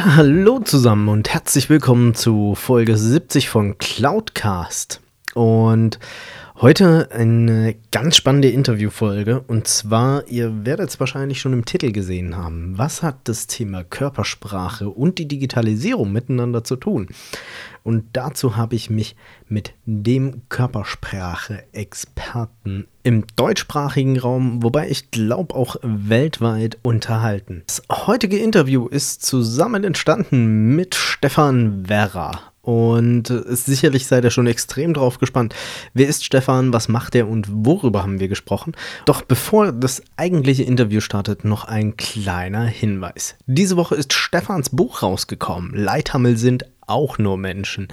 Ja, hallo zusammen und herzlich willkommen zu Folge 70 von Cloudcast. Und heute eine ganz spannende Interviewfolge. Und zwar, ihr werdet es wahrscheinlich schon im Titel gesehen haben. Was hat das Thema Körpersprache und die Digitalisierung miteinander zu tun? Und dazu habe ich mich mit dem Körpersprache-Experten im deutschsprachigen Raum, wobei ich glaube auch weltweit unterhalten. Das heutige Interview ist zusammen entstanden mit Stefan Werra. Und sicherlich seid ihr schon extrem drauf gespannt. Wer ist Stefan? Was macht er und worüber haben wir gesprochen? Doch bevor das eigentliche Interview startet, noch ein kleiner Hinweis. Diese Woche ist Stefans Buch rausgekommen. Leithammel sind auch nur Menschen.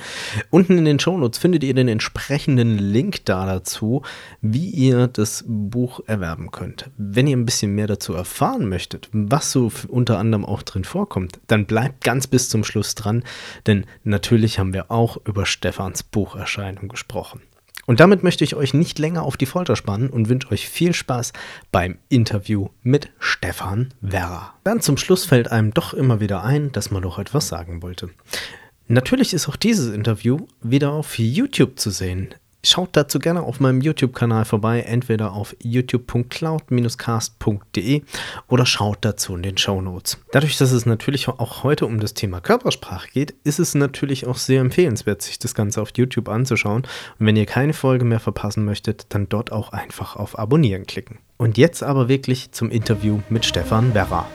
Unten in den Shownotes findet ihr den entsprechenden Link da dazu, wie ihr das Buch erwerben könnt. Wenn ihr ein bisschen mehr dazu erfahren möchtet, was so unter anderem auch drin vorkommt, dann bleibt ganz bis zum Schluss dran, denn natürlich haben wir auch über Stefans Bucherscheinung gesprochen. Und damit möchte ich euch nicht länger auf die Folter spannen und wünsche euch viel Spaß beim Interview mit Stefan Werra. Dann zum Schluss fällt einem doch immer wieder ein, dass man doch etwas sagen wollte. Natürlich ist auch dieses Interview wieder auf YouTube zu sehen. Schaut dazu gerne auf meinem YouTube-Kanal vorbei, entweder auf youtube.cloud-cast.de oder schaut dazu in den Show Notes. Dadurch, dass es natürlich auch heute um das Thema Körpersprache geht, ist es natürlich auch sehr empfehlenswert, sich das Ganze auf YouTube anzuschauen. Und wenn ihr keine Folge mehr verpassen möchtet, dann dort auch einfach auf Abonnieren klicken. Und jetzt aber wirklich zum Interview mit Stefan Werra.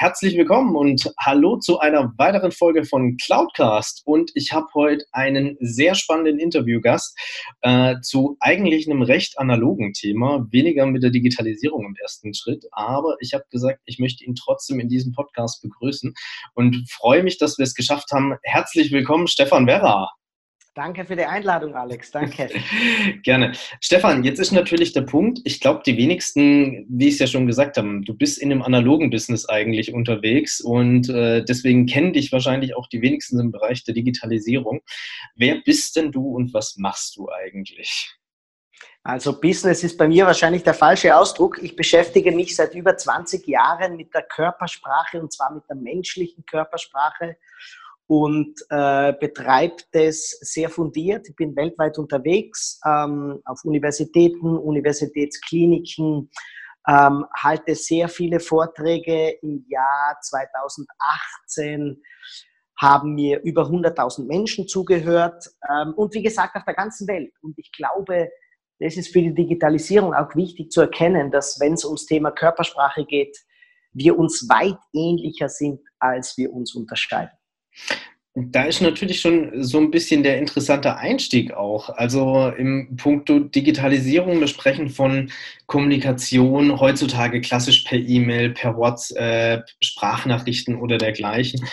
Herzlich willkommen und hallo zu einer weiteren Folge von Cloudcast. Und ich habe heute einen sehr spannenden Interviewgast äh, zu eigentlich einem recht analogen Thema, weniger mit der Digitalisierung im ersten Schritt. Aber ich habe gesagt, ich möchte ihn trotzdem in diesem Podcast begrüßen und freue mich, dass wir es geschafft haben. Herzlich willkommen, Stefan Werra. Danke für die Einladung, Alex. Danke. Gerne. Stefan, jetzt ist natürlich der Punkt, ich glaube, die wenigsten, wie ich es ja schon gesagt habe, du bist in einem analogen Business eigentlich unterwegs und äh, deswegen kennen dich wahrscheinlich auch die wenigsten im Bereich der Digitalisierung. Wer bist denn du und was machst du eigentlich? Also Business ist bei mir wahrscheinlich der falsche Ausdruck. Ich beschäftige mich seit über 20 Jahren mit der Körpersprache und zwar mit der menschlichen Körpersprache und äh, betreibt das sehr fundiert. Ich bin weltweit unterwegs, ähm, auf Universitäten, Universitätskliniken, ähm, halte sehr viele Vorträge. Im Jahr 2018 haben mir über 100.000 Menschen zugehört ähm, und wie gesagt auf der ganzen Welt. Und ich glaube, das ist für die Digitalisierung auch wichtig zu erkennen, dass wenn es ums Thema Körpersprache geht, wir uns weit ähnlicher sind, als wir uns unterscheiden. Da ist natürlich schon so ein bisschen der interessante Einstieg auch. Also im Punkto Digitalisierung, wir sprechen von Kommunikation heutzutage klassisch per E-Mail, per WhatsApp, Sprachnachrichten oder dergleichen.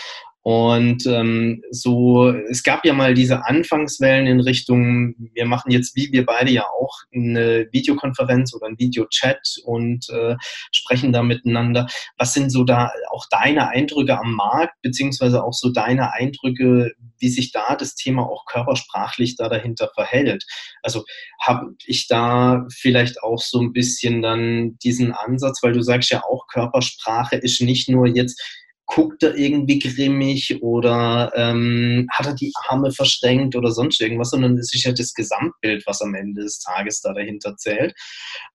Und ähm, so, es gab ja mal diese Anfangswellen in Richtung, wir machen jetzt, wie wir beide ja auch, eine Videokonferenz oder ein Videochat und äh, sprechen da miteinander. Was sind so da auch deine Eindrücke am Markt, beziehungsweise auch so deine Eindrücke, wie sich da das Thema auch körpersprachlich da dahinter verhält? Also habe ich da vielleicht auch so ein bisschen dann diesen Ansatz, weil du sagst ja auch, Körpersprache ist nicht nur jetzt guckt er irgendwie grimmig oder ähm, hat er die Arme verschränkt oder sonst irgendwas, sondern es ist ja das Gesamtbild, was am Ende des Tages da dahinter zählt.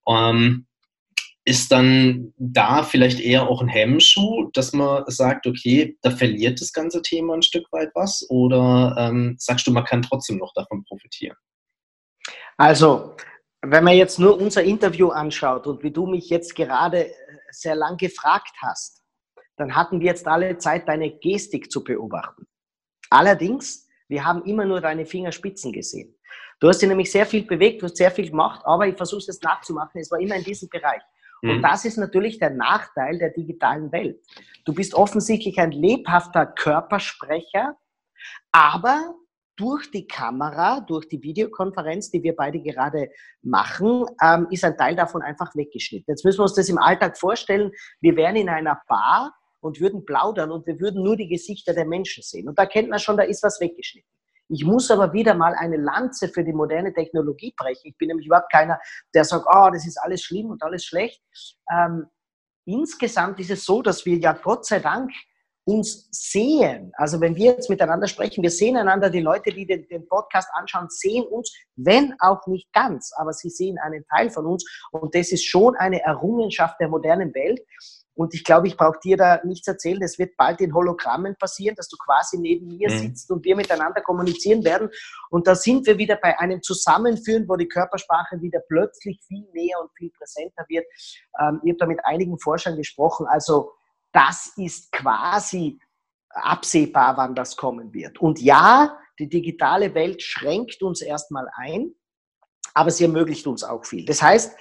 Ähm, ist dann da vielleicht eher auch ein Hemmschuh, dass man sagt, okay, da verliert das ganze Thema ein Stück weit was? Oder ähm, sagst du, man kann trotzdem noch davon profitieren? Also, wenn man jetzt nur unser Interview anschaut und wie du mich jetzt gerade äh, sehr lang gefragt hast, dann hatten wir jetzt alle Zeit, deine Gestik zu beobachten. Allerdings, wir haben immer nur deine Fingerspitzen gesehen. Du hast dich nämlich sehr viel bewegt, du hast sehr viel gemacht, aber ich versuche es nachzumachen. Es war immer in diesem Bereich. Und mhm. das ist natürlich der Nachteil der digitalen Welt. Du bist offensichtlich ein lebhafter Körpersprecher, aber durch die Kamera, durch die Videokonferenz, die wir beide gerade machen, ähm, ist ein Teil davon einfach weggeschnitten. Jetzt müssen wir uns das im Alltag vorstellen. Wir wären in einer Bar und würden plaudern und wir würden nur die Gesichter der Menschen sehen. Und da kennt man schon, da ist was weggeschnitten. Ich muss aber wieder mal eine Lanze für die moderne Technologie brechen. Ich bin nämlich überhaupt keiner, der sagt, oh, das ist alles schlimm und alles schlecht. Ähm, insgesamt ist es so, dass wir ja Gott sei Dank uns sehen. Also wenn wir jetzt miteinander sprechen, wir sehen einander, die Leute, die den, den, Podcast anschauen, sehen uns, wenn auch nicht ganz, aber sie sehen einen Teil von uns und das ist schon eine Errungenschaft der modernen Welt. Und ich glaube, ich brauche dir da nichts erzählen. Es wird bald in Hologrammen passieren, dass du quasi neben mir mhm. sitzt und wir miteinander kommunizieren werden. Und da sind wir wieder bei einem Zusammenführen, wo die Körpersprache wieder plötzlich viel näher und viel präsenter wird. Ähm, ich habe da mit einigen Forschern gesprochen. Also das ist quasi absehbar, wann das kommen wird. Und ja, die digitale Welt schränkt uns erstmal ein, aber sie ermöglicht uns auch viel. Das heißt,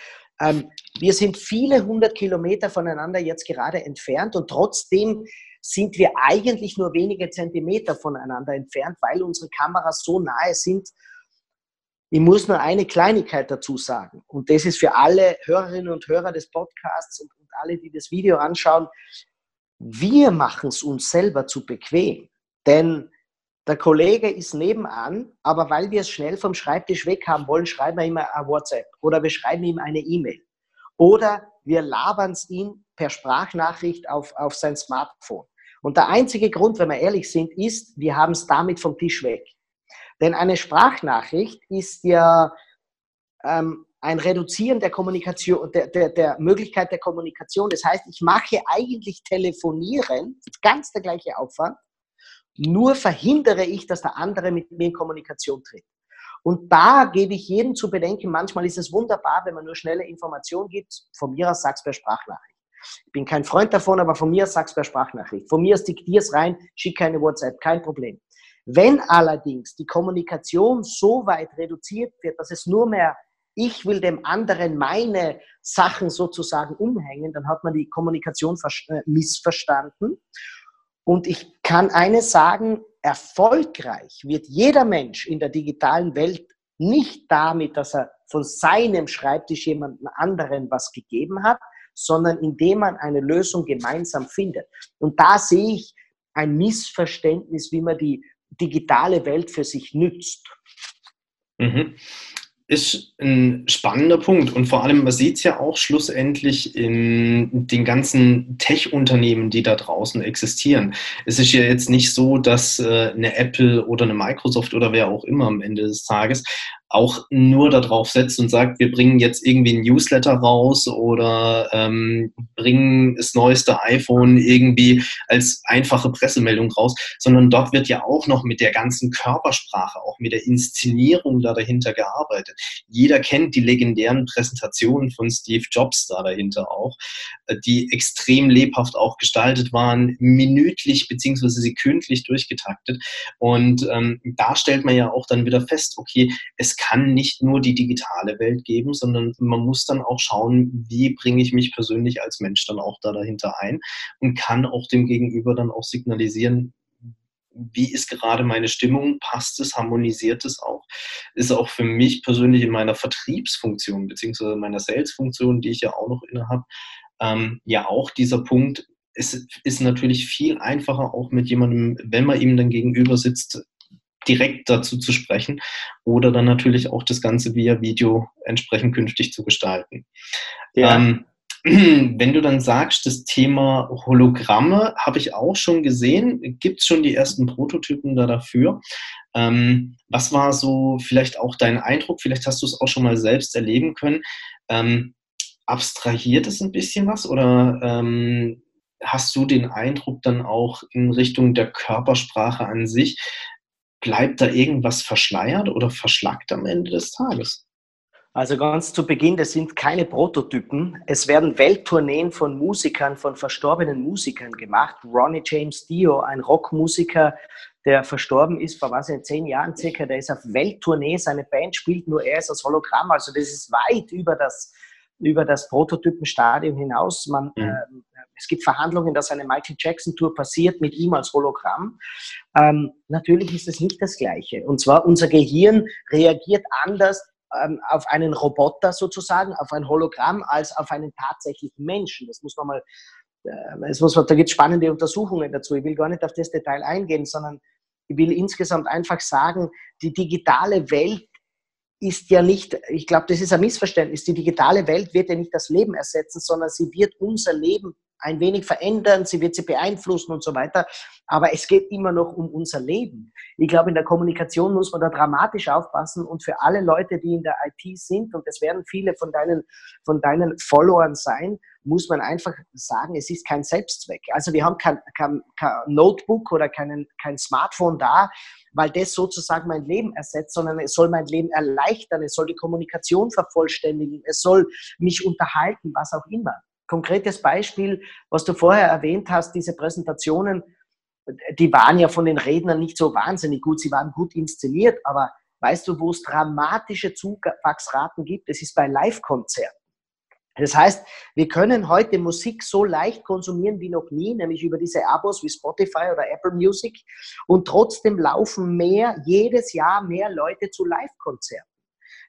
wir sind viele hundert Kilometer voneinander jetzt gerade entfernt und trotzdem sind wir eigentlich nur wenige Zentimeter voneinander entfernt, weil unsere Kameras so nahe sind. Ich muss nur eine Kleinigkeit dazu sagen und das ist für alle Hörerinnen und Hörer des Podcasts und, und alle, die das Video anschauen. Wir machen es uns selber zu bequem, denn der Kollege ist nebenan, aber weil wir es schnell vom Schreibtisch weg haben wollen, schreiben wir ihm ein WhatsApp oder wir schreiben ihm eine E-Mail. Oder wir labern es ihm per Sprachnachricht auf, auf sein Smartphone. Und der einzige Grund, wenn wir ehrlich sind, ist, wir haben es damit vom Tisch weg. Denn eine Sprachnachricht ist ja ähm, ein Reduzieren der Kommunikation, der, der, der Möglichkeit der Kommunikation. Das heißt, ich mache eigentlich telefonieren, ganz der gleiche Aufwand, nur verhindere ich, dass der andere mit mir in Kommunikation tritt. Und da gebe ich jedem zu bedenken, manchmal ist es wunderbar, wenn man nur schnelle Informationen gibt. Von mir aus sag's per Sprachnachricht. Ich bin kein Freund davon, aber von mir aus sag's per Sprachnachricht. Von mir aus diktier's rein, schick keine WhatsApp, kein Problem. Wenn allerdings die Kommunikation so weit reduziert wird, dass es nur mehr ich will dem anderen meine Sachen sozusagen umhängen, dann hat man die Kommunikation äh, missverstanden. Und ich kann eines sagen, erfolgreich wird jeder Mensch in der digitalen Welt nicht damit, dass er von seinem Schreibtisch jemandem anderen was gegeben hat, sondern indem man eine Lösung gemeinsam findet. Und da sehe ich ein Missverständnis, wie man die digitale Welt für sich nützt. Mhm ist ein spannender Punkt. Und vor allem, man sieht es ja auch schlussendlich in den ganzen Tech-Unternehmen, die da draußen existieren. Es ist ja jetzt nicht so, dass äh, eine Apple oder eine Microsoft oder wer auch immer am Ende des Tages auch nur darauf setzt und sagt, wir bringen jetzt irgendwie ein Newsletter raus oder ähm, bringen das neueste iPhone irgendwie als einfache Pressemeldung raus, sondern dort wird ja auch noch mit der ganzen Körpersprache, auch mit der Inszenierung da dahinter gearbeitet. Jeder kennt die legendären Präsentationen von Steve Jobs da dahinter auch, äh, die extrem lebhaft auch gestaltet waren, minütlich beziehungsweise sekündlich durchgetaktet. Und ähm, da stellt man ja auch dann wieder fest, okay, es kann nicht nur die digitale Welt geben, sondern man muss dann auch schauen, wie bringe ich mich persönlich als Mensch dann auch da dahinter ein und kann auch dem Gegenüber dann auch signalisieren, wie ist gerade meine Stimmung, passt es, harmonisiert es auch. Ist auch für mich persönlich in meiner Vertriebsfunktion beziehungsweise meiner Salesfunktion, die ich ja auch noch inne habe, ähm, ja auch dieser Punkt, es ist natürlich viel einfacher auch mit jemandem, wenn man ihm dann gegenüber sitzt, direkt dazu zu sprechen oder dann natürlich auch das Ganze via Video entsprechend künftig zu gestalten. Ja. Ähm, wenn du dann sagst, das Thema Hologramme habe ich auch schon gesehen, gibt es schon die ersten Prototypen da dafür. Ähm, was war so vielleicht auch dein Eindruck? Vielleicht hast du es auch schon mal selbst erleben können. Ähm, abstrahiert es ein bisschen was oder ähm, hast du den Eindruck dann auch in Richtung der Körpersprache an sich, bleibt da irgendwas verschleiert oder verschlackt am Ende des Tages? Also ganz zu Beginn, das sind keine Prototypen. Es werden Welttourneen von Musikern, von verstorbenen Musikern gemacht. Ronnie James Dio, ein Rockmusiker, der verstorben ist vor was in zehn Jahren circa, der ist auf Welttournee, seine Band spielt nur er ist als Hologramm. Also das ist weit über das, über das Prototypenstadium hinaus. Man, mhm. äh, es gibt Verhandlungen, dass eine Michael Jackson Tour passiert mit ihm als Hologramm. Ähm, natürlich ist es nicht das Gleiche. Und zwar unser Gehirn reagiert anders ähm, auf einen Roboter sozusagen, auf ein Hologramm, als auf einen tatsächlichen Menschen. Das muss man mal, äh, es muss, da gibt es spannende Untersuchungen dazu. Ich will gar nicht auf das Detail eingehen, sondern ich will insgesamt einfach sagen, die digitale Welt ist ja nicht, ich glaube, das ist ein Missverständnis. Die digitale Welt wird ja nicht das Leben ersetzen, sondern sie wird unser Leben ein wenig verändern, sie wird sie beeinflussen und so weiter. Aber es geht immer noch um unser Leben. Ich glaube, in der Kommunikation muss man da dramatisch aufpassen und für alle Leute, die in der IT sind, und es werden viele von deinen, von deinen Followern sein, muss man einfach sagen, es ist kein Selbstzweck. Also wir haben kein, kein, kein Notebook oder kein, kein Smartphone da, weil das sozusagen mein Leben ersetzt, sondern es soll mein Leben erleichtern, es soll die Kommunikation vervollständigen, es soll mich unterhalten, was auch immer konkretes Beispiel, was du vorher erwähnt hast, diese Präsentationen, die waren ja von den Rednern nicht so wahnsinnig gut. Sie waren gut inszeniert, aber weißt du, wo es dramatische Zuwachsraten gibt? Es ist bei Live-Konzerten. Das heißt, wir können heute Musik so leicht konsumieren wie noch nie, nämlich über diese Abos wie Spotify oder Apple Music. Und trotzdem laufen mehr, jedes Jahr mehr Leute zu Live-Konzerten.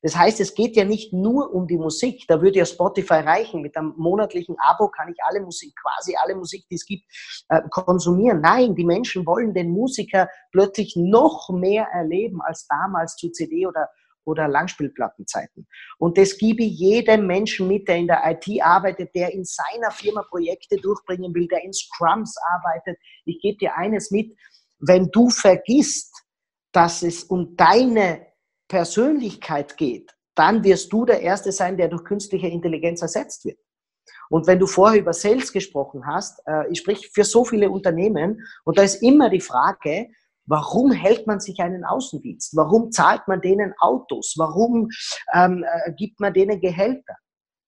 Das heißt, es geht ja nicht nur um die Musik. Da würde ja Spotify reichen. Mit einem monatlichen Abo kann ich alle Musik, quasi alle Musik, die es gibt, äh, konsumieren. Nein, die Menschen wollen den Musiker plötzlich noch mehr erleben als damals zu CD oder oder Langspielplattenzeiten. Und das gebe ich jedem Menschen mit, der in der IT arbeitet, der in seiner Firma Projekte durchbringen will, der in Scrums arbeitet. Ich gebe dir eines mit, wenn du vergisst, dass es um deine Persönlichkeit geht, dann wirst du der Erste sein, der durch künstliche Intelligenz ersetzt wird. Und wenn du vorher über Sales gesprochen hast, äh, ich sprich für so viele Unternehmen, und da ist immer die Frage, warum hält man sich einen Außendienst? Warum zahlt man denen Autos? Warum ähm, äh, gibt man denen Gehälter?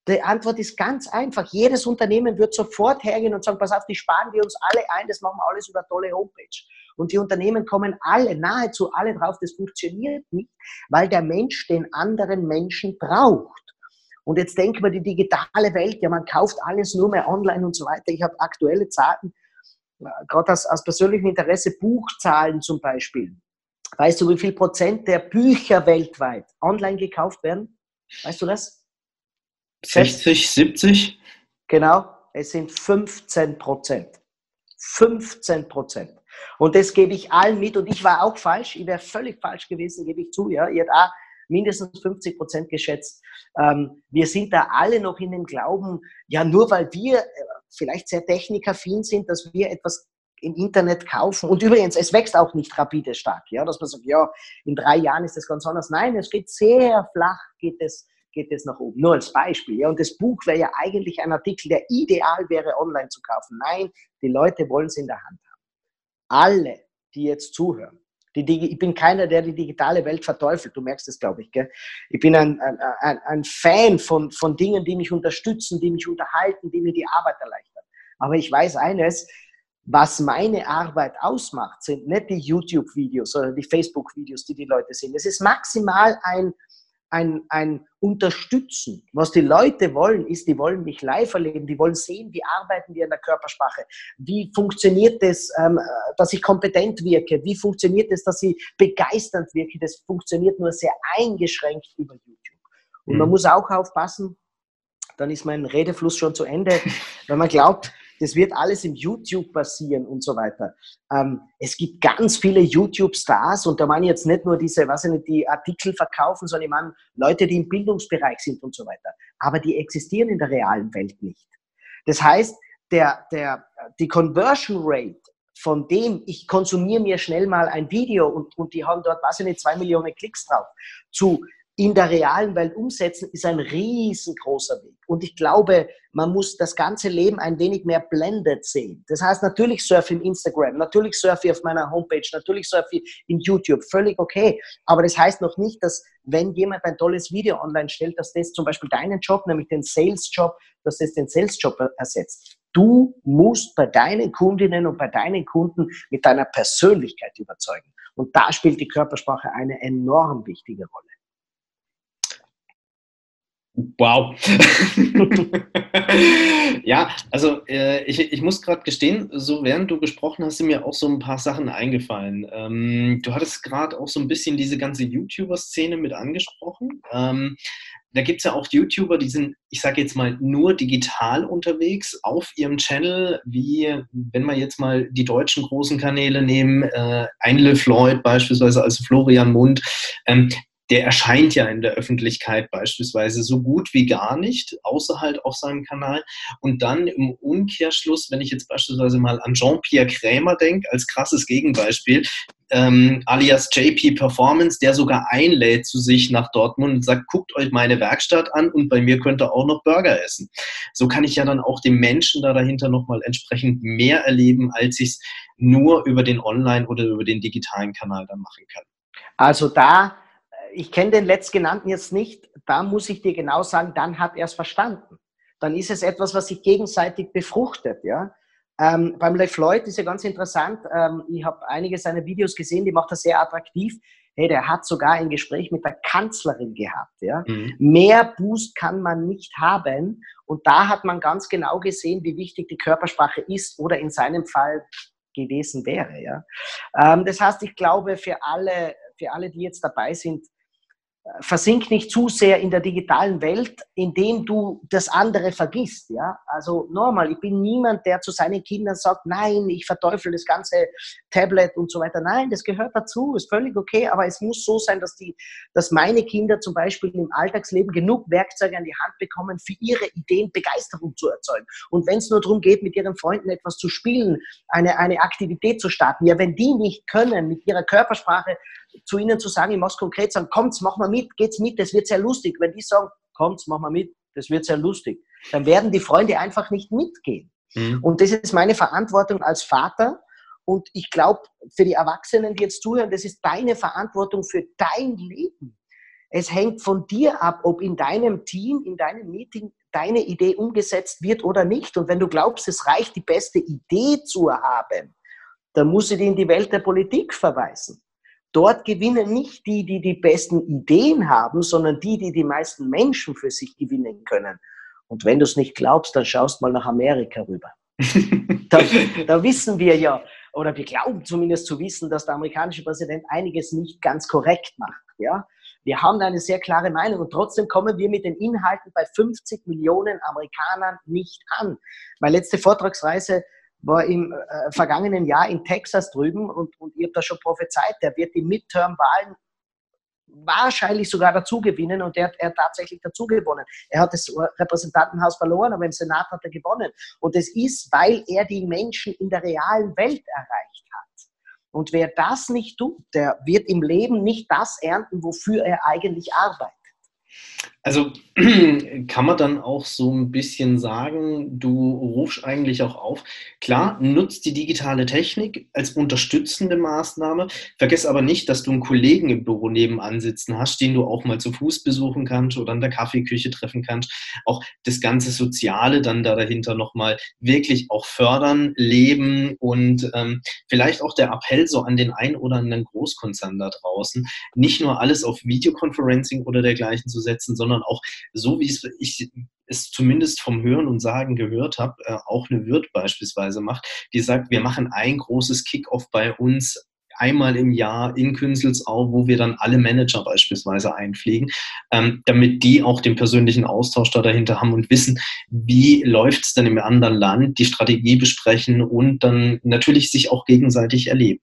Die Antwort ist ganz einfach. Jedes Unternehmen wird sofort hergehen und sagen, pass auf, die sparen wir uns alle ein, das machen wir alles über tolle Homepage. Und die Unternehmen kommen alle, nahezu alle drauf, das funktioniert nicht, weil der Mensch den anderen Menschen braucht. Und jetzt denken wir die digitale Welt, ja, man kauft alles nur mehr online und so weiter. Ich habe aktuelle Zahlen, gerade aus, aus persönlichem Interesse, Buchzahlen zum Beispiel. Weißt du, wie viel Prozent der Bücher weltweit online gekauft werden? Weißt du das? 60, 70? Genau, es sind 15 Prozent. 15 Prozent. Und das gebe ich allen mit. Und ich war auch falsch. Ich wäre völlig falsch gewesen, gebe ich zu. Ja, ihr habt auch mindestens 50 Prozent geschätzt. Ähm, wir sind da alle noch in dem Glauben, ja, nur weil wir äh, vielleicht sehr technikaffin sind, dass wir etwas im Internet kaufen. Und übrigens, es wächst auch nicht rapide stark, ja, dass man sagt, ja, in drei Jahren ist das ganz anders. Nein, es geht sehr flach, geht es, geht es nach oben. Nur als Beispiel. Ja, und das Buch wäre ja eigentlich ein Artikel, der ideal wäre, online zu kaufen. Nein, die Leute wollen es in der Hand haben alle, die jetzt zuhören, die, ich bin keiner, der die digitale Welt verteufelt. Du merkst es, glaube ich. Gell? Ich bin ein, ein, ein Fan von, von Dingen, die mich unterstützen, die mich unterhalten, die mir die Arbeit erleichtern. Aber ich weiß eines, was meine Arbeit ausmacht, sind nicht die YouTube-Videos oder die Facebook-Videos, die die Leute sehen. Es ist maximal ein, ein, ein Unterstützen. Was die Leute wollen, ist, die wollen mich live erleben, die wollen sehen, wie arbeiten wir in der Körpersprache, wie funktioniert es, ähm, dass ich kompetent wirke, wie funktioniert es, dass ich begeisternd wirke. Das funktioniert nur sehr eingeschränkt über YouTube. Und mhm. man muss auch aufpassen, dann ist mein Redefluss schon zu Ende, wenn man glaubt, das wird alles im YouTube passieren und so weiter. Ähm, es gibt ganz viele YouTube-Stars und da meine ich jetzt nicht nur diese, was ich nicht, die Artikel verkaufen, sondern ich meine Leute, die im Bildungsbereich sind und so weiter. Aber die existieren in der realen Welt nicht. Das heißt, der, der, die Conversion Rate von dem, ich konsumiere mir schnell mal ein Video und, und die haben dort, weiß ich nicht, zwei Millionen Klicks drauf, zu in der realen Welt umsetzen, ist ein riesengroßer Weg. Und ich glaube, man muss das ganze Leben ein wenig mehr blended sehen. Das heißt, natürlich surfe ich im Instagram, natürlich surfe ich auf meiner Homepage, natürlich surfe ich in YouTube, völlig okay. Aber das heißt noch nicht, dass wenn jemand ein tolles Video online stellt, dass das zum Beispiel deinen Job, nämlich den Sales-Job, dass das den Sales-Job ersetzt. Du musst bei deinen Kundinnen und bei deinen Kunden mit deiner Persönlichkeit überzeugen. Und da spielt die Körpersprache eine enorm wichtige Rolle. Wow. ja, also äh, ich, ich muss gerade gestehen, so während du gesprochen hast, sind mir auch so ein paar Sachen eingefallen. Ähm, du hattest gerade auch so ein bisschen diese ganze YouTuber-Szene mit angesprochen. Ähm, da gibt es ja auch YouTuber, die sind, ich sage jetzt mal, nur digital unterwegs auf ihrem Channel, wie wenn wir jetzt mal die deutschen großen Kanäle nehmen, äh, Einle Floyd beispielsweise, also Florian Mund, ähm, der erscheint ja in der Öffentlichkeit beispielsweise so gut wie gar nicht, außer halt auf seinem Kanal. Und dann im Umkehrschluss, wenn ich jetzt beispielsweise mal an Jean-Pierre Krämer denke, als krasses Gegenbeispiel, ähm, alias JP Performance, der sogar einlädt zu sich nach Dortmund und sagt, guckt euch meine Werkstatt an und bei mir könnt ihr auch noch Burger essen. So kann ich ja dann auch dem Menschen da dahinter nochmal entsprechend mehr erleben, als ich es nur über den Online- oder über den digitalen Kanal dann machen kann. Also da ich kenne den letztgenannten jetzt nicht, da muss ich dir genau sagen, dann hat er es verstanden. Dann ist es etwas, was sich gegenseitig befruchtet. Ja? Ähm, beim LeFloid ist ja ganz interessant, ähm, ich habe einige seiner Videos gesehen, die macht er sehr attraktiv. Hey, der hat sogar ein Gespräch mit der Kanzlerin gehabt. Ja? Mhm. Mehr Boost kann man nicht haben. Und da hat man ganz genau gesehen, wie wichtig die Körpersprache ist oder in seinem Fall gewesen wäre. Ja? Ähm, das heißt, ich glaube, für alle, für alle, die jetzt dabei sind, versink nicht zu sehr in der digitalen Welt, indem du das andere vergisst. Ja? Also normal, ich bin niemand, der zu seinen Kindern sagt, nein, ich verteufel das ganze Tablet und so weiter. Nein, das gehört dazu, ist völlig okay, aber es muss so sein, dass, die, dass meine Kinder zum Beispiel im Alltagsleben genug Werkzeuge an die Hand bekommen, für ihre Ideen Begeisterung zu erzeugen. Und wenn es nur darum geht, mit ihren Freunden etwas zu spielen, eine, eine Aktivität zu starten, ja, wenn die nicht können, mit ihrer Körpersprache zu ihnen zu sagen, ich muss konkret sagen, kommt's, mach mal mit, geht's mit, das wird sehr lustig. Wenn die sagen, kommt's, mach mal mit, das wird sehr lustig, dann werden die Freunde einfach nicht mitgehen. Mhm. Und das ist meine Verantwortung als Vater. Und ich glaube, für die Erwachsenen, die jetzt zuhören, das ist deine Verantwortung für dein Leben. Es hängt von dir ab, ob in deinem Team, in deinem Meeting deine Idee umgesetzt wird oder nicht. Und wenn du glaubst, es reicht, die beste Idee zu haben, dann muss ich die in die Welt der Politik verweisen. Dort gewinnen nicht die, die die besten Ideen haben, sondern die, die die meisten Menschen für sich gewinnen können. Und wenn du es nicht glaubst, dann schaust mal nach Amerika rüber. da, da, wissen wir ja, oder wir glauben zumindest zu wissen, dass der amerikanische Präsident einiges nicht ganz korrekt macht. Ja? Wir haben eine sehr klare Meinung und trotzdem kommen wir mit den Inhalten bei 50 Millionen Amerikanern nicht an. Meine letzte Vortragsreise war im äh, vergangenen Jahr in Texas drüben und, und ihr habt da schon prophezeit, der wird die Midterm-Wahlen wahrscheinlich sogar dazu gewinnen und er, er hat tatsächlich dazu gewonnen. Er hat das Repräsentantenhaus verloren, aber im Senat hat er gewonnen. Und es ist, weil er die Menschen in der realen Welt erreicht hat. Und wer das nicht tut, der wird im Leben nicht das ernten, wofür er eigentlich arbeitet. Also kann man dann auch so ein bisschen sagen, du rufst eigentlich auch auf, klar, nutzt die digitale Technik als unterstützende Maßnahme, vergiss aber nicht, dass du einen Kollegen im Büro nebenan sitzen hast, den du auch mal zu Fuß besuchen kannst oder in der Kaffeeküche treffen kannst. Auch das ganze Soziale dann da dahinter nochmal wirklich auch fördern, leben und ähm, vielleicht auch der Appell so an den ein oder anderen Großkonzern da draußen, nicht nur alles auf Videoconferencing oder dergleichen zu setzen, sondern auch so, wie es ich es zumindest vom Hören und Sagen gehört habe, äh, auch eine Wirt beispielsweise macht, die sagt, wir machen ein großes Kickoff bei uns einmal im Jahr in Künzelsau, wo wir dann alle Manager beispielsweise einfliegen, ähm, damit die auch den persönlichen Austausch da dahinter haben und wissen, wie läuft es denn im anderen Land, die Strategie besprechen und dann natürlich sich auch gegenseitig erleben.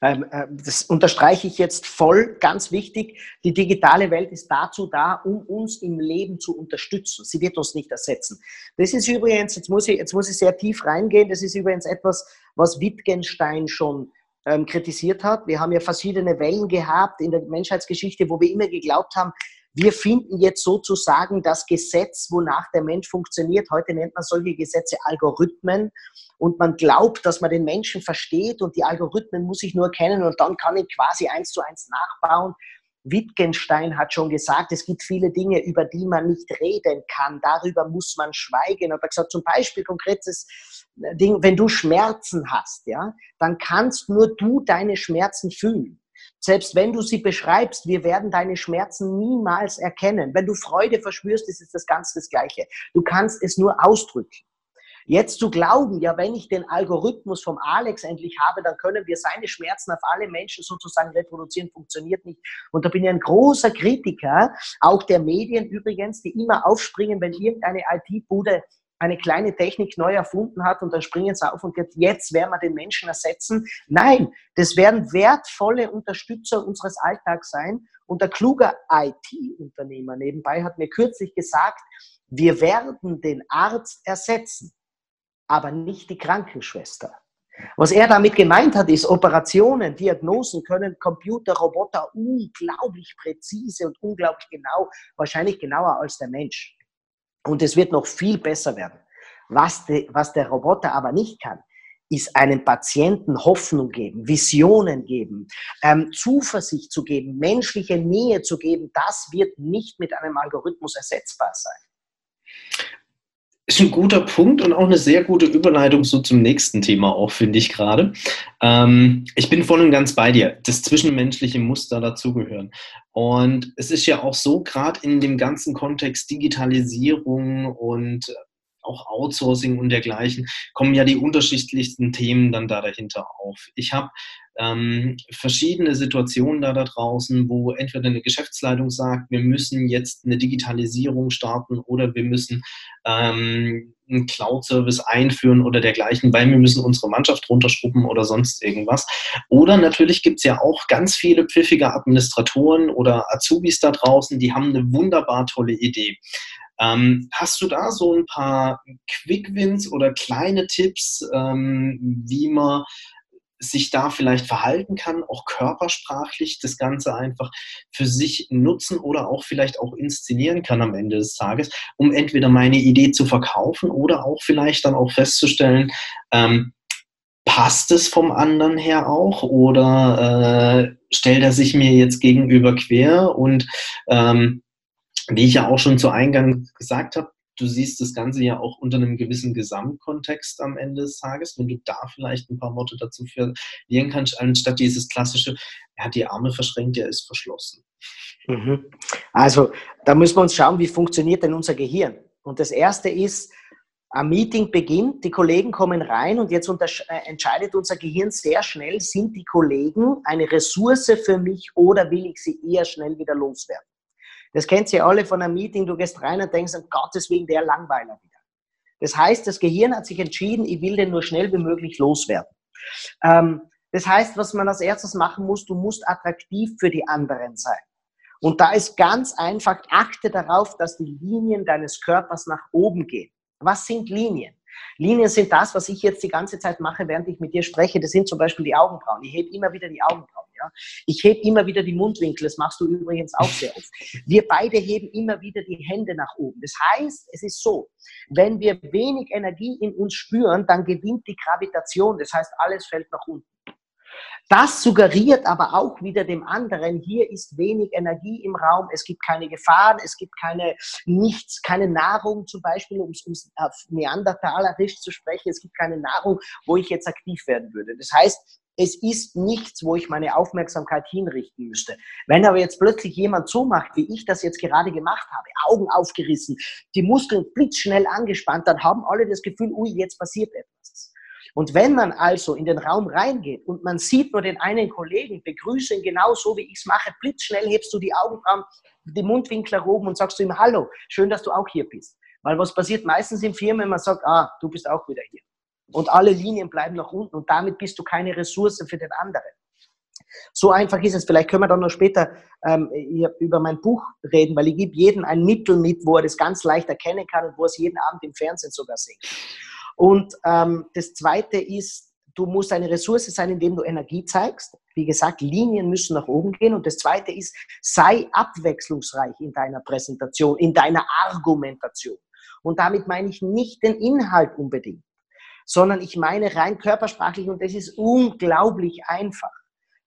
Ähm, äh, das unterstreiche ich jetzt voll, ganz wichtig. Die digitale Welt ist dazu da, um uns im Leben zu unterstützen. Sie wird uns nicht ersetzen. Das ist übrigens, jetzt muss ich, jetzt muss ich sehr tief reingehen, das ist übrigens etwas, was Wittgenstein schon ähm, kritisiert hat. Wir haben ja verschiedene Wellen gehabt in der Menschheitsgeschichte, wo wir immer geglaubt haben, Wir finden jetzt sozusagen das Gesetz, wonach der Mensch funktioniert. Heute nennt man solche Gesetze Algorithmen und man glaubt, dass man den Menschen versteht und die Algorithmen muss ich nur kennen und dann kann ich quasi eins zu eins nachbauen. Wittgenstein hat schon gesagt, es gibt viele Dinge, über die man nicht reden kann. Darüber muss man schweigen. Und er hat gesagt, zum Beispiel konkretes Ding, wenn du Schmerzen hast, ja, dann kannst nur du deine Schmerzen fühlen. Selbst wenn du sie beschreibst, wir werden deine Schmerzen niemals erkennen. Wenn du Freude verspürst, ist es das ganz das Gleiche. Du kannst es nur ausdrücken. Jetzt zu glauben, ja, wenn ich den Algorithmus vom Alex endlich habe, dann können wir seine Schmerzen auf alle Menschen sozusagen reproduzieren, funktioniert nicht. Und da bin ich ein großer Kritiker, auch der Medien übrigens, die immer aufspringen, wenn irgendeine IT-Bude eine kleine Technik neu erfunden hat und dann springen sie auf und geht, jetzt werden wir den Menschen ersetzen. Nein, das werden wertvolle Unterstützer unseres Alltags sein. Und der kluge IT-Unternehmer nebenbei hat mir kürzlich gesagt, wir werden den Arzt ersetzen, aber nicht die Krankenschwester. Was er damit gemeint hat, ist, Operationen, Diagnosen können Computer, Roboter unglaublich präzise und unglaublich genau, wahrscheinlich genauer als der Mensch. Und es wird noch viel besser werden. Was, de, was der Roboter aber nicht kann, ist einem Patienten Hoffnung geben, Visionen geben, ähm, Zuversicht zu geben, menschliche Nähe zu geben. Das wird nicht mit einem Algorithmus ersetzbar sein. Ist ein guter Punkt und auch eine sehr gute Überleitung so zum nächsten Thema auch, finde ich gerade. Ähm, ich bin voll und ganz bei dir. Das zwischenmenschliche muss da dazugehören. Und es ist ja auch so, gerade in dem ganzen Kontext Digitalisierung und auch Outsourcing und dergleichen, kommen ja die unterschiedlichsten Themen dann da dahinter auf. Ich habe ähm, verschiedene Situationen da, da draußen, wo entweder eine Geschäftsleitung sagt, wir müssen jetzt eine Digitalisierung starten oder wir müssen ähm, einen Cloud-Service einführen oder dergleichen, weil wir müssen unsere Mannschaft runterschrubben oder sonst irgendwas. Oder natürlich gibt es ja auch ganz viele pfiffige Administratoren oder Azubis da draußen, die haben eine wunderbar tolle Idee. Ähm, hast du da so ein paar Quick-Wins oder kleine Tipps, ähm, wie man sich da vielleicht verhalten kann, auch körpersprachlich das Ganze einfach für sich nutzen oder auch vielleicht auch inszenieren kann am Ende des Tages, um entweder meine Idee zu verkaufen oder auch vielleicht dann auch festzustellen, ähm, passt es vom anderen her auch oder äh, stellt er sich mir jetzt gegenüber quer und ähm, wie ich ja auch schon zu Eingang gesagt habe, du siehst das Ganze ja auch unter einem gewissen Gesamtkontext am Ende des Tages, wenn du da vielleicht ein paar Worte dazu verlieren kannst, anstatt dieses klassische, er hat die Arme verschränkt, er ist verschlossen. Mhm. Also da müssen wir uns schauen, wie funktioniert denn unser Gehirn. Und das Erste ist, am Meeting beginnt, die Kollegen kommen rein und jetzt äh, entscheidet unser Gehirn sehr schnell, sind die Kollegen eine Ressource für mich oder will ich sie eher schnell wieder loswerden? Das kennt ihr alle von einem Meeting, du gehst rein und denkst, um Gottes Willen, der Langweiler wieder. Das heißt, das Gehirn hat sich entschieden, ich will den nur schnell wie möglich loswerden. Ähm, das heißt, was man als erstes machen muss, du musst attraktiv für die anderen sein. Und da ist ganz einfach, achte darauf, dass die Linien deines Körpers nach oben gehen. Was sind Linien? Linien sind das, was ich jetzt die ganze Zeit mache, während ich mit dir spreche. Das sind zum Beispiel die Augenbrauen. Ich hebe immer wieder die Augenbrauen. Ja? Ich hebe immer wieder die Mundwinkel. Das machst du übrigens auch sehr oft. Wir beide heben immer wieder die Hände nach oben. Das heißt, es ist so, wenn wir wenig Energie in uns spüren, dann gewinnt die Gravitation. Das heißt, alles fällt nach unten. Das suggeriert aber auch wieder dem anderen, hier ist wenig Energie im Raum, es gibt keine Gefahren, es gibt keine nichts, keine Nahrung zum Beispiel, um es auf Neandertalerisch zu sprechen, es gibt keine Nahrung, wo ich jetzt aktiv werden würde. Das heißt, es ist nichts, wo ich meine Aufmerksamkeit hinrichten müsste. Wenn aber jetzt plötzlich jemand so macht, wie ich das jetzt gerade gemacht habe, Augen aufgerissen, die Muskeln blitzschnell angespannt, dann haben alle das Gefühl, ui, jetzt passiert etwas. Und wenn man also in den Raum reingeht und man sieht nur den einen Kollegen, begrüße ihn genauso wie ich es mache, blitzschnell hebst du die Augenbrauen, die Mundwinkler oben und sagst du ihm Hallo, schön, dass du auch hier bist. Weil was passiert meistens in Firmen, wenn man sagt, ah, du bist auch wieder hier. Und alle Linien bleiben nach unten und damit bist du keine Ressource für den anderen. So einfach ist es. Vielleicht können wir dann noch später ähm, über mein Buch reden, weil ich gebe jedem ein Mittel mit, wo er das ganz leicht erkennen kann und wo er es jeden Abend im Fernsehen sogar sieht. Und ähm, das Zweite ist, du musst eine Ressource sein, indem du Energie zeigst. wie gesagt, Linien müssen nach oben gehen. Und das Zweite ist, sei abwechslungsreich in deiner Präsentation, in deiner Argumentation. Und damit meine ich nicht den Inhalt unbedingt, sondern ich meine rein körpersprachlich und das ist unglaublich einfach.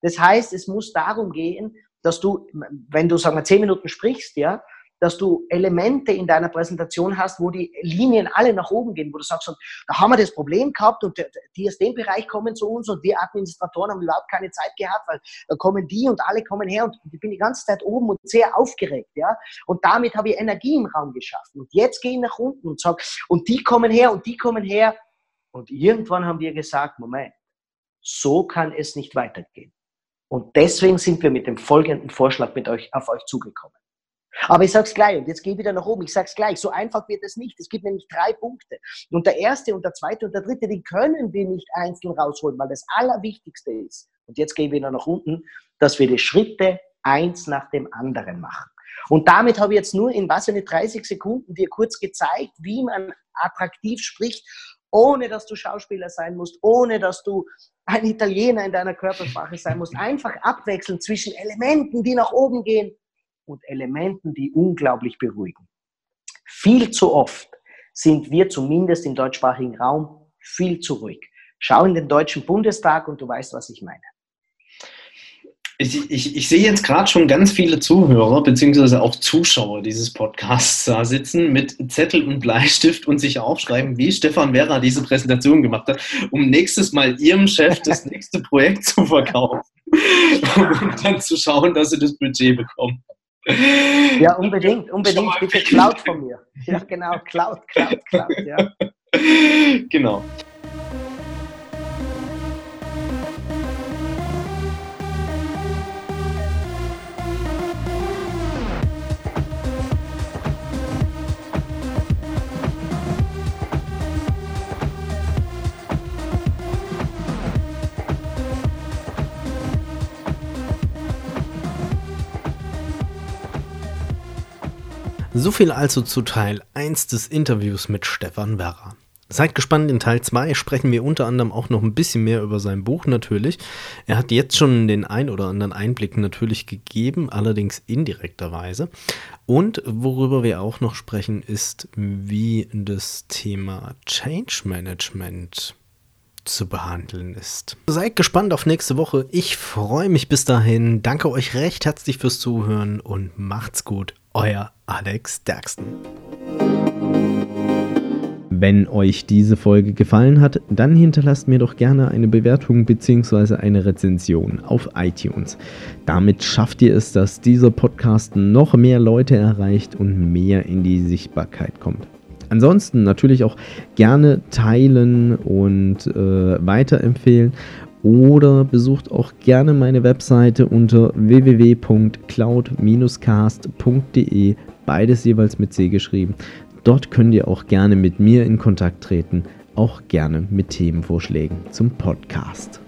Das heißt, es muss darum gehen, dass du, wenn du, sagen wir, zehn Minuten sprichst, ja, dass du Elemente in deiner Präsentation hast, wo die Linien alle nach oben gehen, wo du sagst, da haben wir das Problem gehabt und die aus dem Bereich kommen zu uns und wir Administratoren haben überhaupt keine Zeit gehabt, weil da kommen die und alle kommen her und ich bin die ganze Zeit oben und sehr aufgeregt, ja. Und damit habe ich Energie im Raum geschaffen. Und jetzt gehe ich nach unten und sage, und die kommen her und die kommen her. Und irgendwann haben wir gesagt, Moment, so kann es nicht weitergehen. Und deswegen sind wir mit dem folgenden Vorschlag mit euch, auf euch zugekommen. Aber ich sage es gleich und jetzt gehe ich wieder nach oben. Ich sage es gleich, so einfach wird es nicht. Es gibt nämlich drei Punkte. Und der erste und der zweite und der dritte, die können wir nicht einzeln rausholen, weil das Allerwichtigste ist, und jetzt gehen wir wieder nach unten, dass wir die Schritte eins nach dem anderen machen. Und damit habe ich jetzt nur in was eine 30 Sekunden dir kurz gezeigt, wie man attraktiv spricht, ohne dass du Schauspieler sein musst, ohne dass du ein Italiener in deiner Körpersprache sein musst. Einfach abwechseln zwischen Elementen, die nach oben gehen und Elementen, die unglaublich beruhigen. Viel zu oft sind wir zumindest im deutschsprachigen Raum viel zu ruhig. Schau in den Deutschen Bundestag und du weißt, was ich meine. Ich, ich, ich sehe jetzt gerade schon ganz viele Zuhörer beziehungsweise auch Zuschauer dieses Podcasts da sitzen mit Zettel und Bleistift und sich aufschreiben, wie Stefan Werra diese Präsentation gemacht hat, um nächstes Mal ihrem Chef das nächste Projekt zu verkaufen und dann zu schauen, dass sie das Budget bekommen. Ja, unbedingt, unbedingt. Bitte Cloud von mir. Ja, genau, Cloud, Cloud, Cloud, ja. Genau. So viel also zu Teil 1 des Interviews mit Stefan Werra. Seid gespannt, in Teil 2 sprechen wir unter anderem auch noch ein bisschen mehr über sein Buch natürlich. Er hat jetzt schon den ein oder anderen Einblick natürlich gegeben, allerdings indirekterweise. Und worüber wir auch noch sprechen, ist, wie das Thema Change Management zu behandeln ist. Seid gespannt auf nächste Woche. Ich freue mich bis dahin. Danke euch recht herzlich fürs Zuhören und macht's gut. Euer Alex Derksen. Wenn euch diese Folge gefallen hat, dann hinterlasst mir doch gerne eine Bewertung bzw. eine Rezension auf iTunes. Damit schafft ihr es, dass dieser Podcast noch mehr Leute erreicht und mehr in die Sichtbarkeit kommt. Ansonsten natürlich auch gerne teilen und äh, weiterempfehlen oder besucht auch gerne meine Webseite unter www.cloud-cast.de, beides jeweils mit C geschrieben. Dort könnt ihr auch gerne mit mir in Kontakt treten, auch gerne mit Themenvorschlägen zum Podcast.